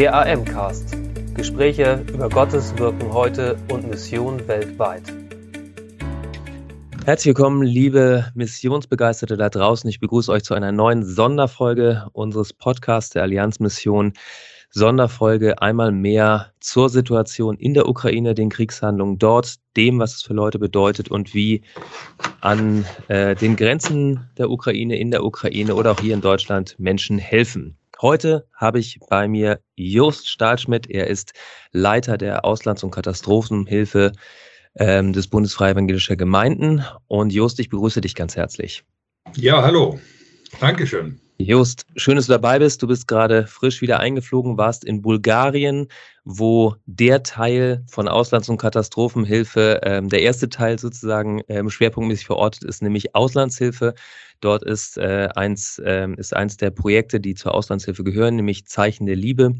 Der AM-Cast. Gespräche über Gottes Wirken heute und Mission weltweit. Herzlich willkommen, liebe Missionsbegeisterte da draußen. Ich begrüße euch zu einer neuen Sonderfolge unseres Podcasts der Allianzmission. Sonderfolge einmal mehr zur Situation in der Ukraine, den Kriegshandlungen dort, dem, was es für Leute bedeutet und wie an äh, den Grenzen der Ukraine, in der Ukraine oder auch hier in Deutschland Menschen helfen. Heute habe ich bei mir Jost Stahlschmidt. Er ist Leiter der Auslands- und Katastrophenhilfe ähm, des Bundesfreie Evangelischer Gemeinden. Und Jost, ich begrüße dich ganz herzlich. Ja, hallo. Dankeschön. Just, schön, dass du dabei bist. Du bist gerade frisch wieder eingeflogen, warst in Bulgarien, wo der Teil von Auslands- und Katastrophenhilfe, ähm, der erste Teil sozusagen ähm, schwerpunktmäßig verortet ist, nämlich Auslandshilfe. Dort ist, äh, eins, äh, ist eins der Projekte, die zur Auslandshilfe gehören, nämlich Zeichen der Liebe.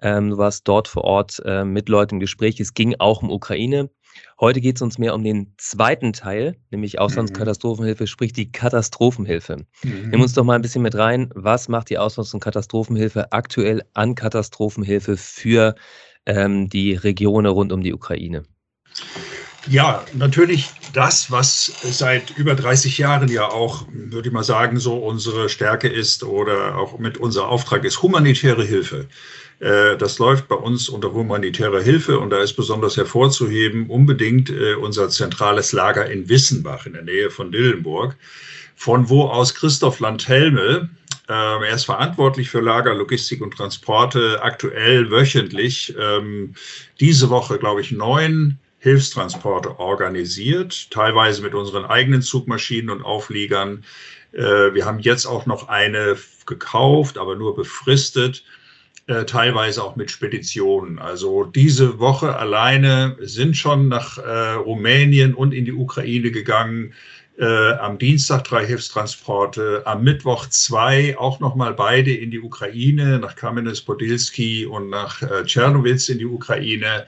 Ähm, du warst dort vor Ort äh, mit Leuten im Gespräch. Es ging auch um Ukraine. Heute geht es uns mehr um den zweiten Teil, nämlich Auslandskatastrophenhilfe, sprich die Katastrophenhilfe. Mhm. Nimm uns doch mal ein bisschen mit rein. Was macht die Auslands- und Katastrophenhilfe aktuell an Katastrophenhilfe für ähm, die Regionen rund um die Ukraine? Ja, natürlich das, was seit über 30 Jahren ja auch, würde ich mal sagen, so unsere Stärke ist oder auch mit unser Auftrag ist, humanitäre Hilfe. Äh, das läuft bei uns unter humanitärer Hilfe und da ist besonders hervorzuheben unbedingt äh, unser zentrales Lager in Wissenbach in der Nähe von Dillenburg, von wo aus Christoph Landhelme, ähm, er ist verantwortlich für Lager, Logistik und Transporte, aktuell wöchentlich, ähm, diese Woche, glaube ich, neun Hilfstransporte organisiert, teilweise mit unseren eigenen Zugmaschinen und Aufliegern. Äh, wir haben jetzt auch noch eine gekauft, aber nur befristet äh, teilweise auch mit Speditionen. Also diese Woche alleine sind schon nach äh, Rumänien und in die Ukraine gegangen. Äh, am Dienstag drei Hilfstransporte, am Mittwoch zwei, auch nochmal beide in die Ukraine, nach Kamenez-Podilski und nach äh, Tschernowitz in die Ukraine.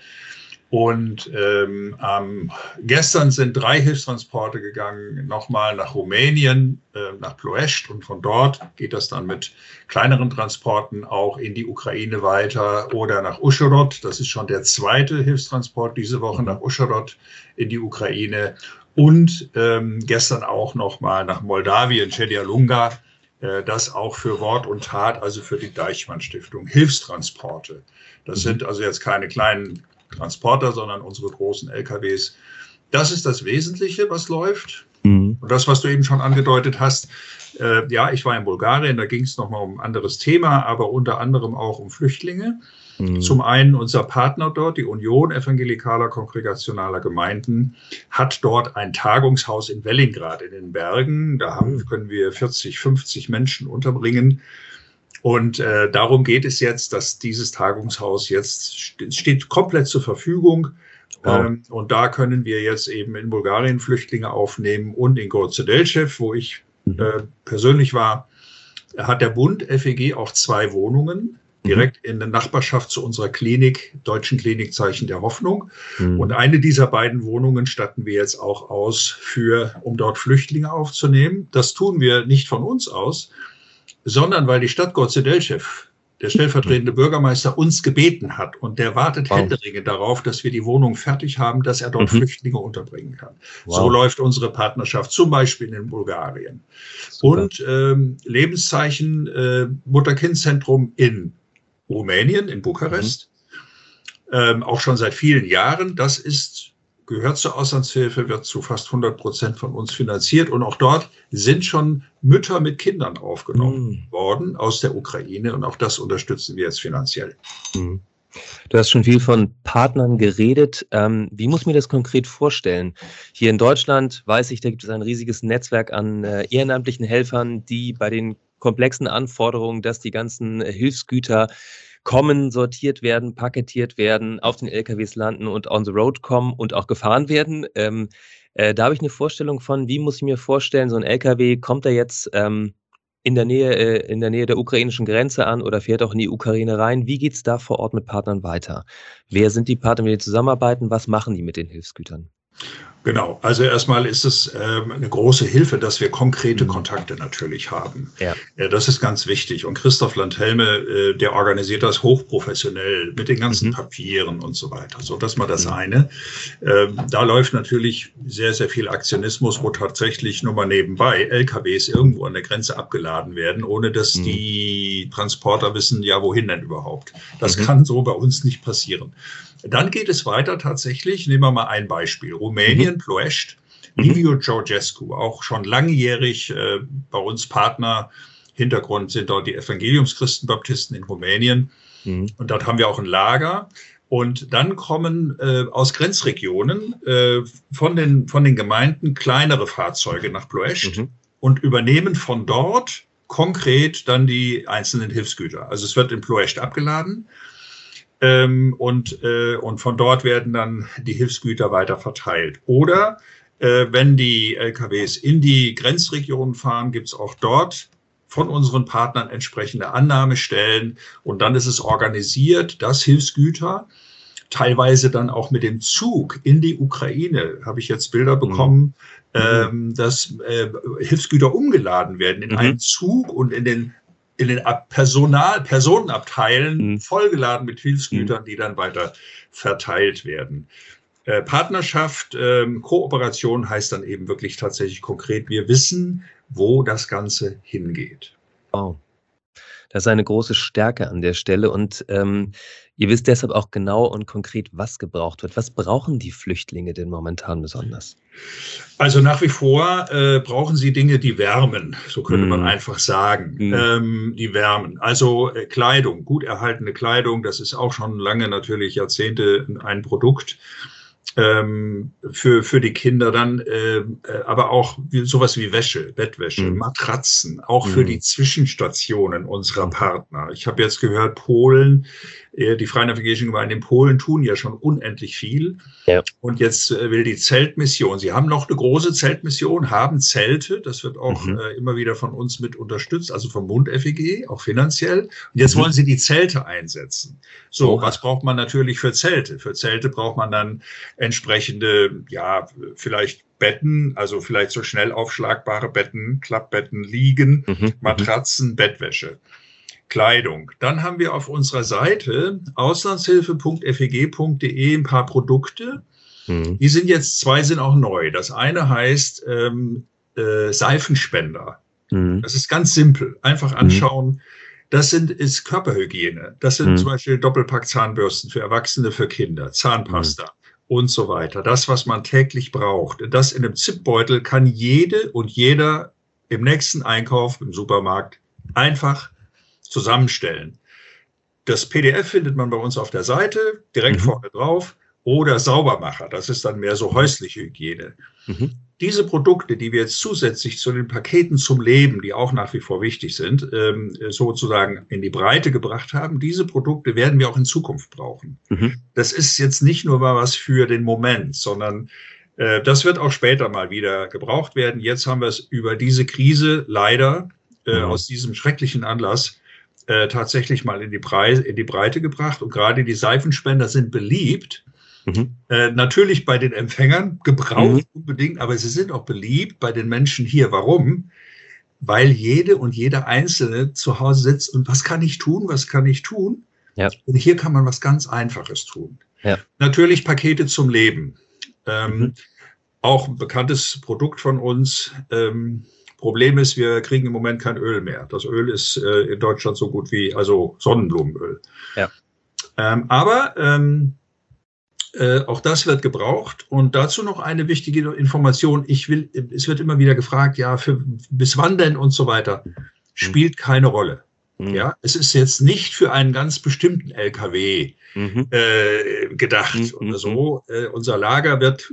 Und ähm, ähm, gestern sind drei Hilfstransporte gegangen, nochmal nach Rumänien, äh, nach Ploest und von dort geht das dann mit kleineren Transporten auch in die Ukraine weiter oder nach Uschhorod. Das ist schon der zweite Hilfstransport diese Woche nach Uschhorod in die Ukraine und ähm, gestern auch nochmal nach Moldawien, Chedialunga. Äh, das auch für Wort und Tat, also für die Deichmann Stiftung, Hilfstransporte. Das mhm. sind also jetzt keine kleinen Transporter, sondern unsere großen LKWs. Das ist das Wesentliche, was läuft. Mhm. Und das, was du eben schon angedeutet hast, äh, ja, ich war in Bulgarien, da ging es nochmal um ein anderes Thema, aber unter anderem auch um Flüchtlinge. Mhm. Zum einen unser Partner dort, die Union Evangelikaler Kongregationaler Gemeinden, hat dort ein Tagungshaus in Wellingrad in den Bergen. Da haben, mhm. können wir 40, 50 Menschen unterbringen. Und äh, darum geht es jetzt, dass dieses Tagungshaus jetzt st steht komplett zur Verfügung. Wow. Ähm, und da können wir jetzt eben in Bulgarien Flüchtlinge aufnehmen und in Gorzedelchev, wo ich mhm. äh, persönlich war, hat der Bund FEG auch zwei Wohnungen mhm. direkt in der Nachbarschaft zu unserer Klinik, Deutschen Klinikzeichen der Hoffnung. Mhm. Und eine dieser beiden Wohnungen statten wir jetzt auch aus für, um dort Flüchtlinge aufzunehmen. Das tun wir nicht von uns aus, sondern weil die Stadt Gorzedelchev, der stellvertretende Bürgermeister, uns gebeten hat und der wartet wow. händeringend darauf, dass wir die Wohnung fertig haben, dass er dort mhm. Flüchtlinge unterbringen kann. Wow. So läuft unsere Partnerschaft zum Beispiel in Bulgarien. Super. Und ähm, Lebenszeichen äh, Mutter-Kind-Zentrum in Rumänien, in Bukarest. Mhm. Ähm, auch schon seit vielen Jahren. Das ist gehört zur Auslandshilfe, wird zu fast 100 Prozent von uns finanziert. Und auch dort sind schon Mütter mit Kindern aufgenommen mhm. worden aus der Ukraine. Und auch das unterstützen wir jetzt finanziell. Mhm. Du hast schon viel von Partnern geredet. Ähm, wie muss ich mir das konkret vorstellen? Hier in Deutschland weiß ich, da gibt es ein riesiges Netzwerk an äh, ehrenamtlichen Helfern, die bei den komplexen Anforderungen, dass die ganzen Hilfsgüter kommen, sortiert werden, paketiert werden, auf den LKWs landen und on the road kommen und auch gefahren werden. Ähm, äh, da habe ich eine Vorstellung von, wie muss ich mir vorstellen, so ein LKW kommt da jetzt ähm, in der Nähe, äh, in der Nähe der ukrainischen Grenze an oder fährt auch in die Ukraine rein. Wie geht es da vor Ort mit Partnern weiter? Wer sind die Partner, mit denen zusammenarbeiten? Was machen die mit den Hilfsgütern? Genau, also erstmal ist es ähm, eine große Hilfe, dass wir konkrete mhm. Kontakte natürlich haben. Ja. ja. das ist ganz wichtig. Und Christoph Landhelme, äh, der organisiert das hochprofessionell mit den ganzen mhm. Papieren und so weiter. So, das mal das mhm. eine. Ähm, da läuft natürlich sehr, sehr viel Aktionismus, wo tatsächlich nur mal nebenbei LKWs irgendwo an der Grenze abgeladen werden, ohne dass mhm. die Transporter wissen, ja, wohin denn überhaupt. Das mhm. kann so bei uns nicht passieren. Dann geht es weiter tatsächlich, nehmen wir mal ein Beispiel. Rumänien, mhm. Ploiești, mhm. Liviu Georgescu, auch schon langjährig äh, bei uns Partner. Hintergrund sind dort die Evangeliumschristenbaptisten in Rumänien. Mhm. Und dort haben wir auch ein Lager. Und dann kommen äh, aus Grenzregionen äh, von, den, von den Gemeinden kleinere Fahrzeuge nach Ploiești mhm. und übernehmen von dort konkret dann die einzelnen Hilfsgüter. Also es wird in Ploiești abgeladen ähm, und, äh, und von dort werden dann die Hilfsgüter weiter verteilt. Oder äh, wenn die LKWs in die Grenzregionen fahren, gibt es auch dort von unseren Partnern entsprechende Annahmestellen. Und dann ist es organisiert, dass Hilfsgüter teilweise dann auch mit dem Zug in die Ukraine, habe ich jetzt Bilder mhm. bekommen, mhm. ähm, dass äh, Hilfsgüter umgeladen werden in mhm. einen Zug und in den in den Personal, Personenabteilen mhm. vollgeladen mit Hilfsgütern, mhm. die dann weiter verteilt werden. Äh, Partnerschaft, ähm, Kooperation heißt dann eben wirklich tatsächlich konkret, wir wissen, wo das Ganze hingeht. Oh. Das ist eine große Stärke an der Stelle und ähm, ihr wisst deshalb auch genau und konkret, was gebraucht wird. Was brauchen die Flüchtlinge denn momentan besonders? Also nach wie vor äh, brauchen sie Dinge, die wärmen, so könnte mm. man mhm. einfach sagen. Mm. Ähm, die wärmen. Also äh, Kleidung, gut erhaltene Kleidung, das ist auch schon lange natürlich Jahrzehnte ein Produkt ähm, für, für die Kinder dann, äh, äh, aber auch wie, sowas wie Wäsche, Bettwäsche, mhm. Matratzen, auch mhm. für die Zwischenstationen unserer Partner. Ich habe jetzt gehört, Polen die Freien Evangelischen Gemeinden in Polen tun ja schon unendlich viel. Ja. Und jetzt äh, will die Zeltmission, sie haben noch eine große Zeltmission, haben Zelte, das wird auch mhm. äh, immer wieder von uns mit unterstützt, also vom Bund FEG, auch finanziell. Und jetzt mhm. wollen sie die Zelte einsetzen. So, oh. was braucht man natürlich für Zelte? Für Zelte braucht man dann entsprechende, ja, vielleicht Betten, also vielleicht so schnell aufschlagbare Betten, Klappbetten, Liegen, mhm. mhm. Matratzen, Bettwäsche. Kleidung. Dann haben wir auf unserer Seite auslandshilfe.feg.de ein paar Produkte. Mhm. Die sind jetzt, zwei sind auch neu. Das eine heißt ähm, äh, Seifenspender. Mhm. Das ist ganz simpel. Einfach mhm. anschauen. Das sind, ist Körperhygiene. Das sind mhm. zum Beispiel Doppelpack-Zahnbürsten für Erwachsene, für Kinder, Zahnpasta mhm. und so weiter. Das, was man täglich braucht. Das in einem Zipbeutel kann jede und jeder im nächsten Einkauf im Supermarkt einfach zusammenstellen. Das PDF findet man bei uns auf der Seite, direkt mhm. vorne drauf, oder Saubermacher. Das ist dann mehr so häusliche Hygiene. Mhm. Diese Produkte, die wir jetzt zusätzlich zu den Paketen zum Leben, die auch nach wie vor wichtig sind, ähm, sozusagen in die Breite gebracht haben, diese Produkte werden wir auch in Zukunft brauchen. Mhm. Das ist jetzt nicht nur mal was für den Moment, sondern äh, das wird auch später mal wieder gebraucht werden. Jetzt haben wir es über diese Krise leider äh, mhm. aus diesem schrecklichen Anlass äh, tatsächlich mal in die, Preise, in die Breite gebracht. Und gerade die Seifenspender sind beliebt. Mhm. Äh, natürlich bei den Empfängern, gebraucht mhm. unbedingt, aber sie sind auch beliebt bei den Menschen hier. Warum? Weil jede und jeder Einzelne zu Hause sitzt und was kann ich tun, was kann ich tun? Ja. Und hier kann man was ganz Einfaches tun. Ja. Natürlich Pakete zum Leben. Ähm, mhm. Auch ein bekanntes Produkt von uns. Ähm, Problem ist, wir kriegen im Moment kein Öl mehr. Das Öl ist äh, in Deutschland so gut wie, also Sonnenblumenöl. Ja. Ähm, aber ähm, äh, auch das wird gebraucht. Und dazu noch eine wichtige Information. Ich will, es wird immer wieder gefragt, ja, für, bis wann denn und so weiter. Spielt keine Rolle. Mhm. Ja, es ist jetzt nicht für einen ganz bestimmten LKW mhm. äh, gedacht mhm. oder so. Äh, unser Lager wird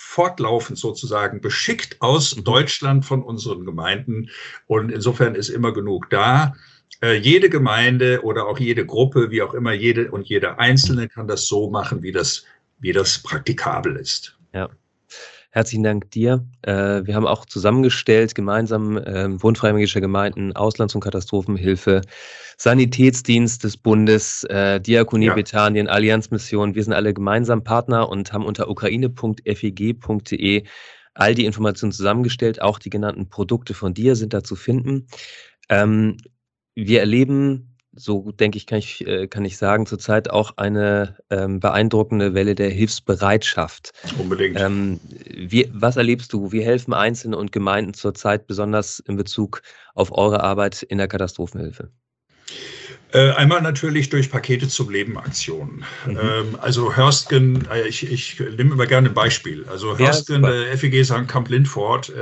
fortlaufend sozusagen beschickt aus. Deutschland von unseren Gemeinden. Und insofern ist immer genug da. Äh, jede Gemeinde oder auch jede Gruppe, wie auch immer, jede und jeder Einzelne kann das so machen, wie das, wie das praktikabel ist. Ja. Herzlichen Dank dir. Äh, wir haben auch zusammengestellt, gemeinsam äh, Bundfreiwilliger Gemeinden, Auslands- und Katastrophenhilfe, Sanitätsdienst des Bundes, äh, Diakonie ja. Bethanien, Allianzmission. Wir sind alle gemeinsam Partner und haben unter ukraine.feg.de all die Informationen zusammengestellt. Auch die genannten Produkte von dir sind da zu finden. Ähm, wir erleben so denke ich, kann ich, äh, kann ich sagen, zurzeit auch eine ähm, beeindruckende Welle der Hilfsbereitschaft. Unbedingt. Ähm, wie, was erlebst du? Wie helfen Einzelne und Gemeinden zurzeit besonders in Bezug auf eure Arbeit in der Katastrophenhilfe? Äh, einmal natürlich durch Pakete zum Leben Aktionen. Mhm. Ähm, also Hörstgen, äh, ich, ich nehme immer gerne ein Beispiel. Also Hörstgen, ja, der FEG St. Kamp Lindfort,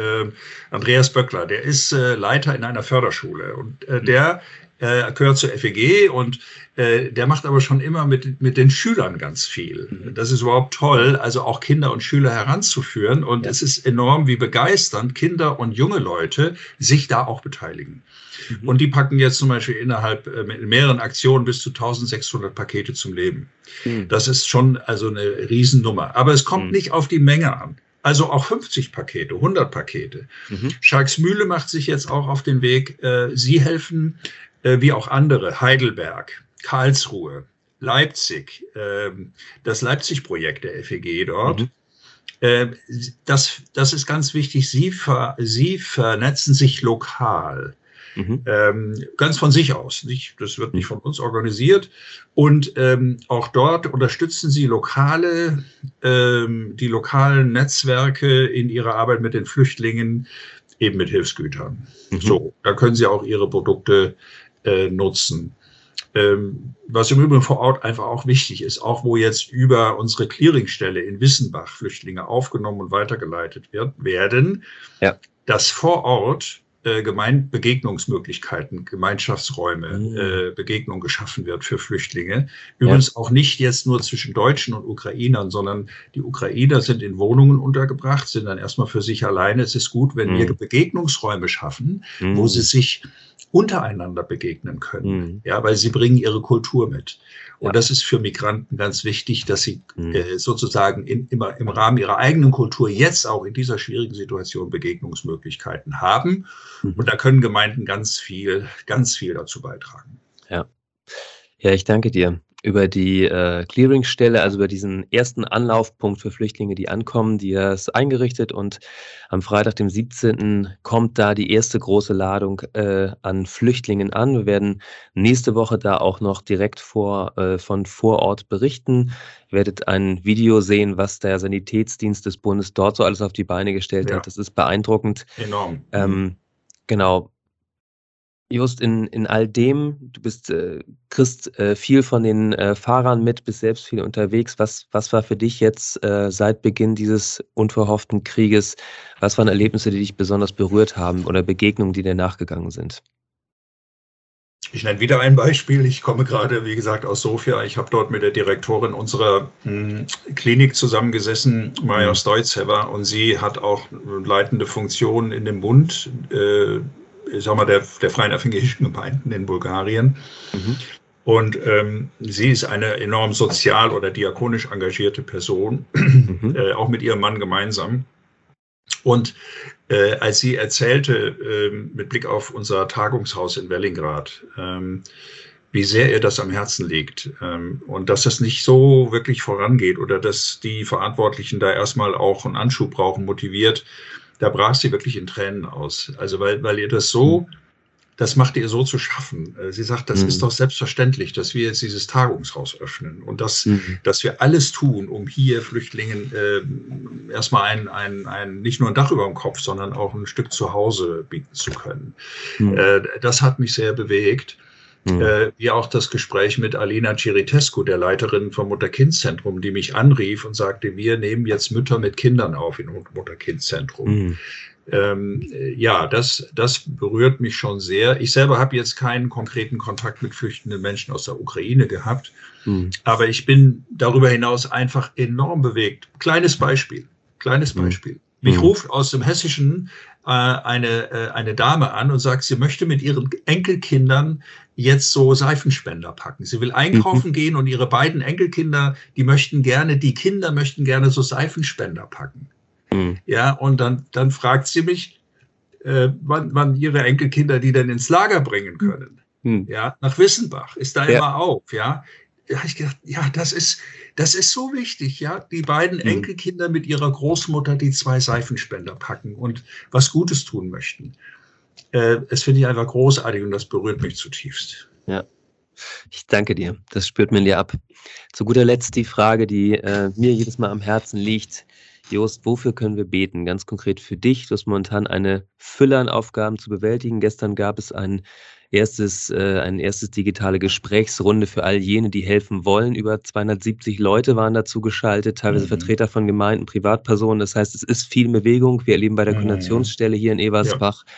Andreas Böckler, der ist Leiter in einer Förderschule und mhm. der äh, gehört zur FEG und äh, der macht aber schon immer mit, mit den Schülern ganz viel. Mhm. Das ist überhaupt toll, also auch Kinder und Schüler heranzuführen. Und ja. es ist enorm, wie begeisternd Kinder und junge Leute sich da auch beteiligen. Mhm. Und die packen jetzt zum Beispiel innerhalb äh, mit mehreren Aktionen bis zu 1600 Pakete zum Leben. Mhm. Das ist schon also eine Riesennummer. Aber es kommt mhm. nicht auf die Menge an. Also auch 50 Pakete, 100 Pakete. Mhm. Schalksmühle macht sich jetzt auch auf den Weg. Äh, sie helfen wie auch andere, Heidelberg, Karlsruhe, Leipzig, äh, das Leipzig-Projekt der FEG dort. Mhm. Äh, das, das ist ganz wichtig. Sie, ver, sie vernetzen sich lokal. Mhm. Ähm, ganz von sich aus. Nicht, das wird nicht von uns organisiert. Und ähm, auch dort unterstützen sie lokale, ähm, die lokalen Netzwerke in ihrer Arbeit mit den Flüchtlingen, eben mit Hilfsgütern. Mhm. So, da können sie auch ihre Produkte äh, nutzen. Ähm, was im Übrigen vor Ort einfach auch wichtig ist, auch wo jetzt über unsere Clearingstelle in Wissenbach Flüchtlinge aufgenommen und weitergeleitet wird, werden, ja. dass vor Ort äh, Gemein Begegnungsmöglichkeiten, Gemeinschaftsräume, mhm. äh, Begegnung geschaffen wird für Flüchtlinge. Übrigens ja. auch nicht jetzt nur zwischen Deutschen und Ukrainern, sondern die Ukrainer sind in Wohnungen untergebracht, sind dann erstmal für sich alleine. Es ist gut, wenn mhm. wir Begegnungsräume schaffen, mhm. wo sie sich untereinander begegnen können, mhm. ja, weil sie bringen ihre Kultur mit. Und ja. das ist für Migranten ganz wichtig, dass sie mhm. äh, sozusagen in, immer im Rahmen ihrer eigenen Kultur jetzt auch in dieser schwierigen Situation Begegnungsmöglichkeiten haben. Und da können Gemeinden ganz viel, ganz viel dazu beitragen. Ja. Ja, ich danke dir über die äh, Clearingstelle, also über diesen ersten Anlaufpunkt für Flüchtlinge, die ankommen, die ist eingerichtet und am Freitag, dem 17. kommt da die erste große Ladung äh, an Flüchtlingen an. Wir werden nächste Woche da auch noch direkt vor, äh, von vor Ort berichten. Ihr werdet ein Video sehen, was der Sanitätsdienst des Bundes dort so alles auf die Beine gestellt ja. hat. Das ist beeindruckend. Enorm. Ähm, genau. Just in, in all dem, du bist, äh, kriegst äh, viel von den äh, Fahrern mit, bist selbst viel unterwegs. Was, was war für dich jetzt äh, seit Beginn dieses unverhofften Krieges, was waren Erlebnisse, die dich besonders berührt haben oder Begegnungen, die dir nachgegangen sind? Ich nenne wieder ein Beispiel. Ich komme gerade, wie gesagt, aus Sofia. Ich habe dort mit der Direktorin unserer mh, hm, Klinik zusammengesessen, Maja mhm. Stoicever, und sie hat auch leitende Funktionen in dem Bund. Äh, ich sag mal, der, der Freien Evangelischen Gemeinden in Bulgarien. Mhm. Und ähm, sie ist eine enorm sozial oder diakonisch engagierte Person, mhm. äh, auch mit ihrem Mann gemeinsam. Und äh, als sie erzählte, äh, mit Blick auf unser Tagungshaus in Wellingrad, ähm, wie sehr ihr das am Herzen liegt ähm, und dass das nicht so wirklich vorangeht oder dass die Verantwortlichen da erstmal auch einen Anschub brauchen, motiviert, da brach sie wirklich in Tränen aus. Also weil, weil ihr das so, mhm. Das macht ihr so zu schaffen. Äh, sie sagt, das mhm. ist doch selbstverständlich, dass wir jetzt dieses Tagungshaus öffnen und dass, mhm. dass wir alles tun, um hier Flüchtlingen äh, erstmal ein, ein, ein, nicht nur ein Dach über dem Kopf, sondern auch ein Stück Zuhause bieten zu können. Mhm. Äh, das hat mich sehr bewegt. Mhm. Äh, wie auch das Gespräch mit Alina Ciritescu, der Leiterin vom Mutter-Kind-Zentrum, die mich anrief und sagte, wir nehmen jetzt Mütter mit Kindern auf in Mutter-Kind-Zentrum. Mhm. Ähm, ja, das, das berührt mich schon sehr. Ich selber habe jetzt keinen konkreten Kontakt mit flüchtenden Menschen aus der Ukraine gehabt, mhm. aber ich bin darüber hinaus einfach enorm bewegt. Kleines Beispiel, kleines mhm. Beispiel. Mich mhm. ruft aus dem Hessischen äh, eine, äh, eine Dame an und sagt, sie möchte mit ihren Enkelkindern jetzt so Seifenspender packen. Sie will einkaufen mhm. gehen und ihre beiden Enkelkinder, die möchten gerne, die Kinder möchten gerne so Seifenspender packen. Mhm. Ja, und dann, dann fragt sie mich, äh, wann, wann ihre Enkelkinder die denn ins Lager bringen können. Mhm. Ja, nach Wissenbach ist da ja. immer auf, ja. Da habe ich gedacht, ja, das ist, das ist so wichtig, ja. Die beiden mhm. Enkelkinder mit ihrer Großmutter die zwei Seifenspender packen und was Gutes tun möchten. Äh, das finde ich einfach großartig und das berührt mich zutiefst. Ja. Ich danke dir. Das spürt man dir ab. Zu guter Letzt die Frage, die äh, mir jedes Mal am Herzen liegt. Jost, wofür können wir beten? Ganz konkret für dich. Du hast momentan eine Fülle an Aufgaben zu bewältigen. Gestern gab es ein erstes, äh, ein erstes digitale Gesprächsrunde für all jene, die helfen wollen. Über 270 Leute waren dazu geschaltet, teilweise mhm. Vertreter von Gemeinden, Privatpersonen. Das heißt, es ist viel Bewegung. Wir erleben bei der mhm. Koordinationsstelle hier in Eversbach ja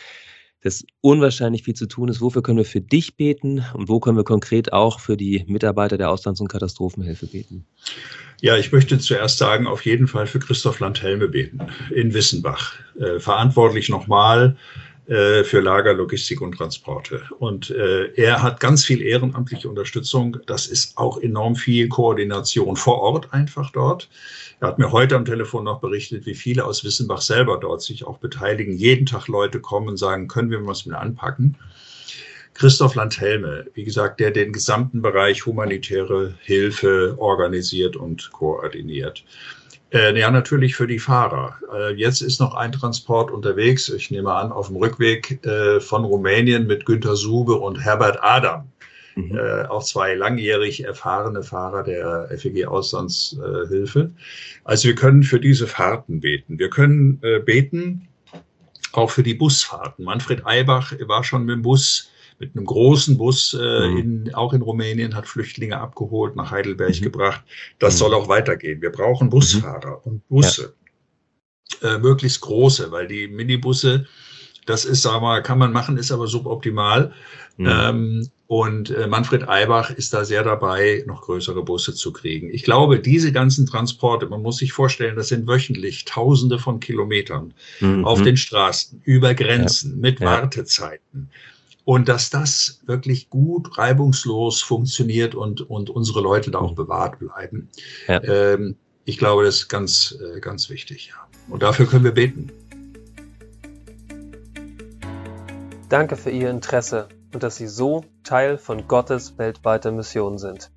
dass unwahrscheinlich viel zu tun ist. Wofür können wir für dich beten und wo können wir konkret auch für die Mitarbeiter der Auslands- und Katastrophenhilfe beten? Ja, ich möchte zuerst sagen, auf jeden Fall für Christoph Landhelme beten in Wissenbach. Äh, verantwortlich nochmal äh, für Lager, Logistik und Transporte. Und äh, er hat ganz viel ehrenamtliche Unterstützung. Das ist auch enorm viel Koordination vor Ort einfach dort. Er hat mir heute am Telefon noch berichtet, wie viele aus Wissenbach selber dort sich auch beteiligen. Jeden Tag Leute kommen und sagen, können wir was mit anpacken? Christoph Landhelme, wie gesagt, der den gesamten Bereich humanitäre Hilfe organisiert und koordiniert. Äh, ja, natürlich für die Fahrer. Äh, jetzt ist noch ein Transport unterwegs, ich nehme an, auf dem Rückweg äh, von Rumänien mit Günter Sube und Herbert Adam. Mhm. Äh, auch zwei langjährig erfahrene Fahrer der FEG Auslandshilfe. also wir können für diese Fahrten beten. Wir können äh, beten auch für die Busfahrten. Manfred Eibach war schon mit dem Bus mit einem großen Bus äh, mhm. in, auch in Rumänien, hat Flüchtlinge abgeholt, nach Heidelberg mhm. gebracht. Das mhm. soll auch weitergehen. Wir brauchen mhm. Busfahrer und Busse, ja. äh, möglichst große, weil die Minibusse, das ist, sagen wir mal, kann man machen, ist aber suboptimal. Mhm. Ähm, und äh, Manfred Eibach ist da sehr dabei, noch größere Busse zu kriegen. Ich glaube, diese ganzen Transporte, man muss sich vorstellen, das sind wöchentlich Tausende von Kilometern mhm. auf den Straßen, über Grenzen, ja. mit ja. Wartezeiten. Und dass das wirklich gut, reibungslos funktioniert und, und unsere Leute da auch bewahrt bleiben. Ja. Ähm, ich glaube, das ist ganz, äh, ganz wichtig. Ja. Und dafür können wir beten. Danke für Ihr Interesse und dass Sie so Teil von Gottes weltweiter Mission sind.